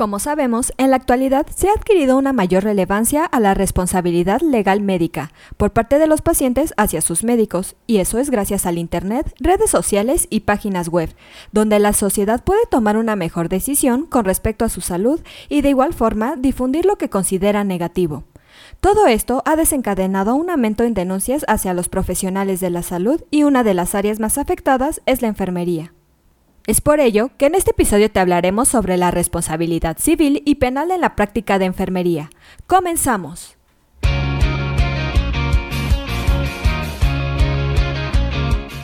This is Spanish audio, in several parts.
Como sabemos, en la actualidad se ha adquirido una mayor relevancia a la responsabilidad legal médica por parte de los pacientes hacia sus médicos, y eso es gracias al Internet, redes sociales y páginas web, donde la sociedad puede tomar una mejor decisión con respecto a su salud y de igual forma difundir lo que considera negativo. Todo esto ha desencadenado un aumento en denuncias hacia los profesionales de la salud y una de las áreas más afectadas es la enfermería. Es por ello que en este episodio te hablaremos sobre la responsabilidad civil y penal en la práctica de enfermería. Comenzamos.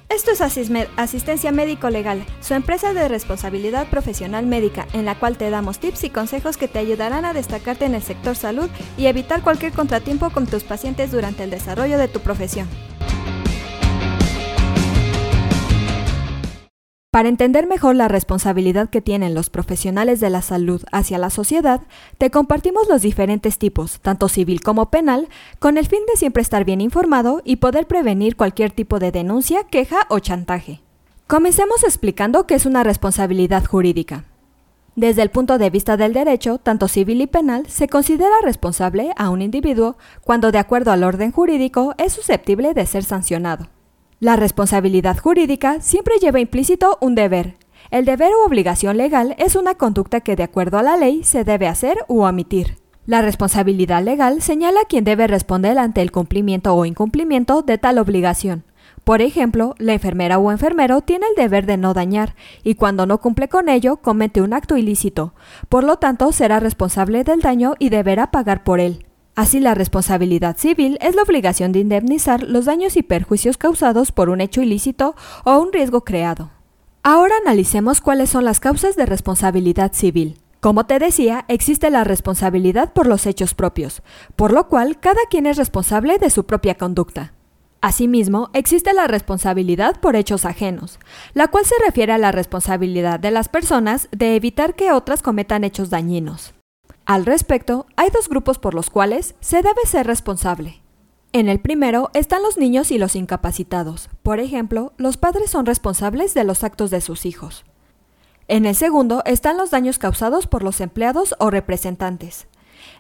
Esto es Asismed, Asistencia Médico Legal, su empresa de responsabilidad profesional médica, en la cual te damos tips y consejos que te ayudarán a destacarte en el sector salud y evitar cualquier contratiempo con tus pacientes durante el desarrollo de tu profesión. Para entender mejor la responsabilidad que tienen los profesionales de la salud hacia la sociedad, te compartimos los diferentes tipos, tanto civil como penal, con el fin de siempre estar bien informado y poder prevenir cualquier tipo de denuncia, queja o chantaje. Comencemos explicando qué es una responsabilidad jurídica. Desde el punto de vista del derecho, tanto civil y penal, se considera responsable a un individuo cuando, de acuerdo al orden jurídico, es susceptible de ser sancionado. La responsabilidad jurídica siempre lleva implícito un deber. El deber u obligación legal es una conducta que de acuerdo a la ley se debe hacer u omitir. La responsabilidad legal señala a quien debe responder ante el cumplimiento o incumplimiento de tal obligación. Por ejemplo, la enfermera o enfermero tiene el deber de no dañar y cuando no cumple con ello comete un acto ilícito. Por lo tanto, será responsable del daño y deberá pagar por él. Así, la responsabilidad civil es la obligación de indemnizar los daños y perjuicios causados por un hecho ilícito o un riesgo creado. Ahora analicemos cuáles son las causas de responsabilidad civil. Como te decía, existe la responsabilidad por los hechos propios, por lo cual cada quien es responsable de su propia conducta. Asimismo, existe la responsabilidad por hechos ajenos, la cual se refiere a la responsabilidad de las personas de evitar que otras cometan hechos dañinos. Al respecto, hay dos grupos por los cuales se debe ser responsable. En el primero están los niños y los incapacitados. Por ejemplo, los padres son responsables de los actos de sus hijos. En el segundo están los daños causados por los empleados o representantes.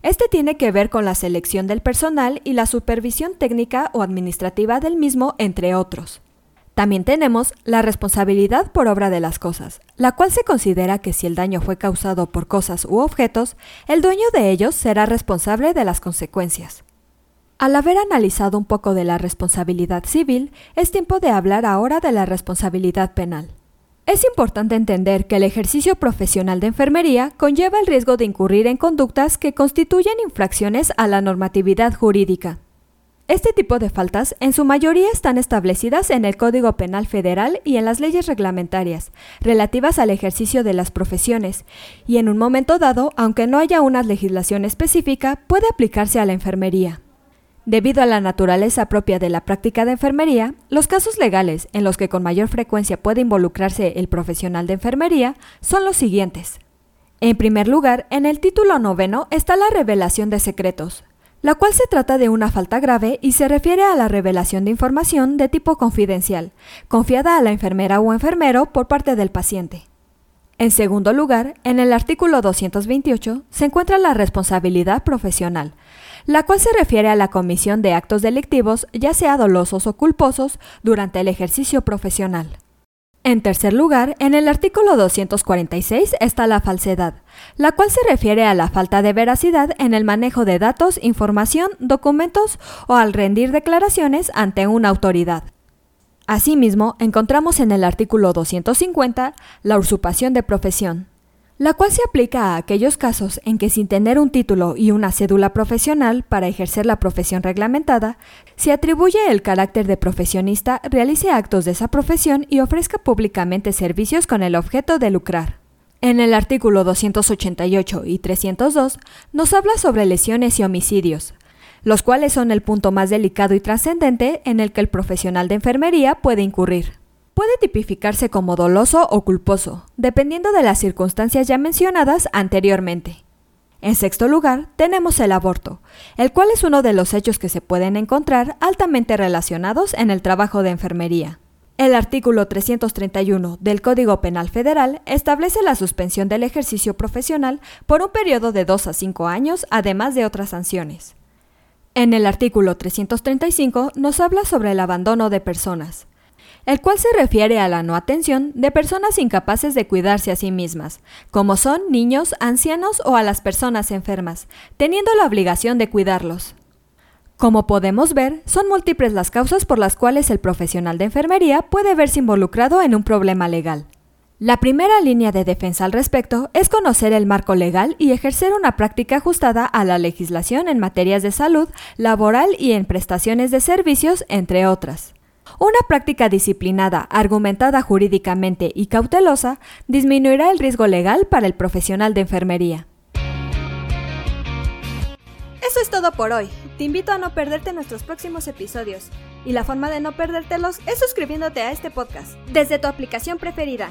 Este tiene que ver con la selección del personal y la supervisión técnica o administrativa del mismo, entre otros. También tenemos la responsabilidad por obra de las cosas, la cual se considera que si el daño fue causado por cosas u objetos, el dueño de ellos será responsable de las consecuencias. Al haber analizado un poco de la responsabilidad civil, es tiempo de hablar ahora de la responsabilidad penal. Es importante entender que el ejercicio profesional de enfermería conlleva el riesgo de incurrir en conductas que constituyen infracciones a la normatividad jurídica. Este tipo de faltas en su mayoría están establecidas en el Código Penal Federal y en las leyes reglamentarias relativas al ejercicio de las profesiones, y en un momento dado, aunque no haya una legislación específica, puede aplicarse a la enfermería. Debido a la naturaleza propia de la práctica de enfermería, los casos legales en los que con mayor frecuencia puede involucrarse el profesional de enfermería son los siguientes. En primer lugar, en el título noveno está la revelación de secretos, la cual se trata de una falta grave y se refiere a la revelación de información de tipo confidencial, confiada a la enfermera o enfermero por parte del paciente. En segundo lugar, en el artículo 228 se encuentra la responsabilidad profesional, la cual se refiere a la comisión de actos delictivos, ya sea dolosos o culposos, durante el ejercicio profesional. En tercer lugar, en el artículo 246 está la falsedad, la cual se refiere a la falta de veracidad en el manejo de datos, información, documentos o al rendir declaraciones ante una autoridad. Asimismo, encontramos en el artículo 250 la usurpación de profesión, la cual se aplica a aquellos casos en que sin tener un título y una cédula profesional para ejercer la profesión reglamentada, se atribuye el carácter de profesionista, realice actos de esa profesión y ofrezca públicamente servicios con el objeto de lucrar. En el artículo 288 y 302 nos habla sobre lesiones y homicidios, los cuales son el punto más delicado y trascendente en el que el profesional de enfermería puede incurrir. Puede tipificarse como doloso o culposo, dependiendo de las circunstancias ya mencionadas anteriormente. En sexto lugar, tenemos el aborto, el cual es uno de los hechos que se pueden encontrar altamente relacionados en el trabajo de enfermería. El artículo 331 del Código Penal Federal establece la suspensión del ejercicio profesional por un periodo de 2 a 5 años, además de otras sanciones. En el artículo 335 nos habla sobre el abandono de personas, el cual se refiere a la no atención de personas incapaces de cuidarse a sí mismas, como son niños, ancianos o a las personas enfermas, teniendo la obligación de cuidarlos. Como podemos ver, son múltiples las causas por las cuales el profesional de enfermería puede verse involucrado en un problema legal. La primera línea de defensa al respecto es conocer el marco legal y ejercer una práctica ajustada a la legislación en materias de salud, laboral y en prestaciones de servicios, entre otras. Una práctica disciplinada, argumentada jurídicamente y cautelosa disminuirá el riesgo legal para el profesional de enfermería. Eso es todo por hoy. Te invito a no perderte nuestros próximos episodios. Y la forma de no perdértelos es suscribiéndote a este podcast desde tu aplicación preferida.